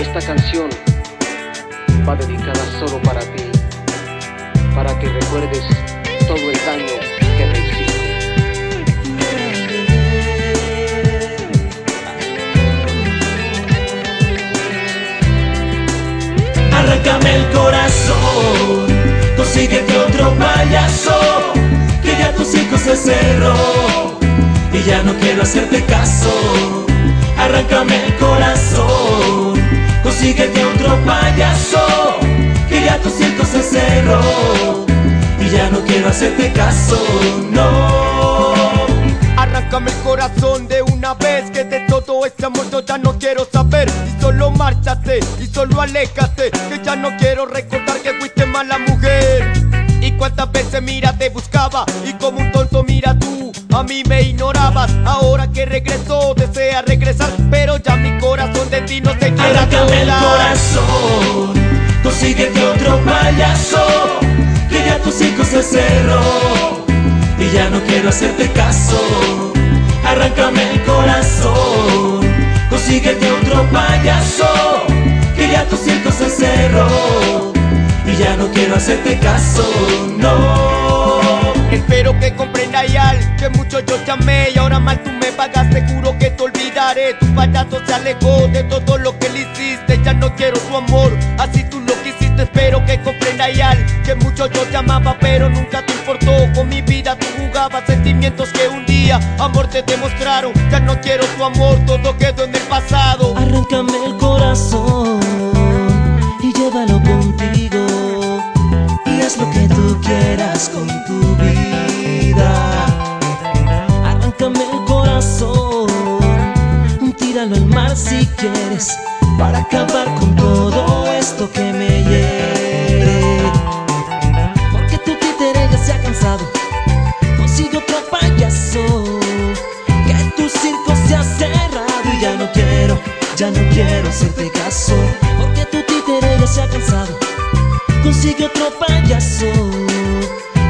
Esta canción va dedicada solo para ti, para que recuerdes todo el daño que me hiciste. Arráncame el corazón, consíguete otro payaso, que ya tu circo se cerró y ya no quiero hacerte caso. Arráncame se cerró y ya no quiero hacerte caso, no. Arráncame el corazón de una vez que de todo este amor yo ya no quiero saber. Y solo márchate y solo aléjate que ya no quiero recordar que fuiste mala mujer. Y cuántas veces mira te buscaba y como un tonto mira tú a mí me ignorabas. Ahora que regresó desea regresar pero ya mi corazón de ti no se quiere Arráncame el corazón, consíguete otro payaso, que ya tu circo se cerró y ya no quiero hacerte caso. Arráncame el corazón, consíguete otro payaso, que ya tu circo se cerró y ya no quiero hacerte caso, no. Espero que comprenda ya que mucho yo te amé y ahora mal tú me pagas, juro que te olvidaré. Tu payaso se alejó de todo lo que le hiciste, ya no quiero tu amor, Espero que comprenda ya que mucho yo te amaba, pero nunca te importó. Con mi vida tú jugabas sentimientos que un día amor te demostraron. Ya no quiero tu amor, todo quedó en el pasado. Arráncame el corazón y llévalo contigo y haz lo que tú quieras con tu vida. Arráncame el corazón, tíralo al mar si quieres para acabar con todo ya no quiero hacerte caso. Porque tu títere ya se ha cansado, consigue otro payaso.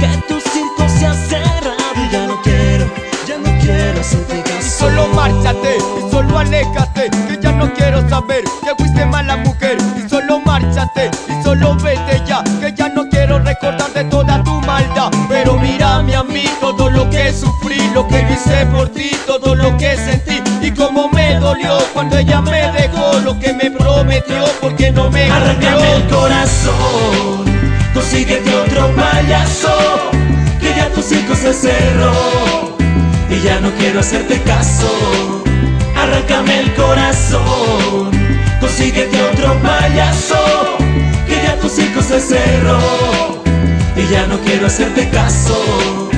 Que tu circo se ha cerrado y ya no quiero, ya no quiero hacerte caso. Y solo márchate y solo aléjate Que ya no quiero saber que fuiste mala mujer Y solo márchate y solo vete ya Que ya no quiero recordar de toda tu maldad Pero mírame a mí todo lo que sufrí Lo que hice por ti, todo lo que sentí Y cómo me dolió cuando ella me me prometió porque no me Arráncame el corazón, consíguete otro payaso, que ya tu circo se cerró y ya no quiero hacerte caso. Arráncame el corazón, consíguete otro payaso, que ya tu circo se cerró y ya no quiero hacerte caso.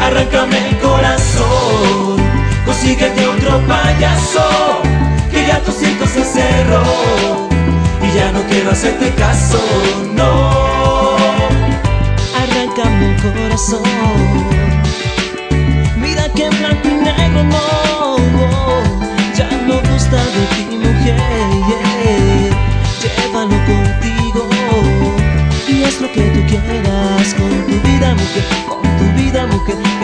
Arráncame el corazón, consíguete otro payaso, que ya tu circo se cerró ya no quiero hacerte caso, no. Arráncame el corazón, mira que blanco y negro no, ya no gusta de ti mujer, llévalo contigo. Y haz lo que tú quieras con tu vida mujer, con tu vida mujer,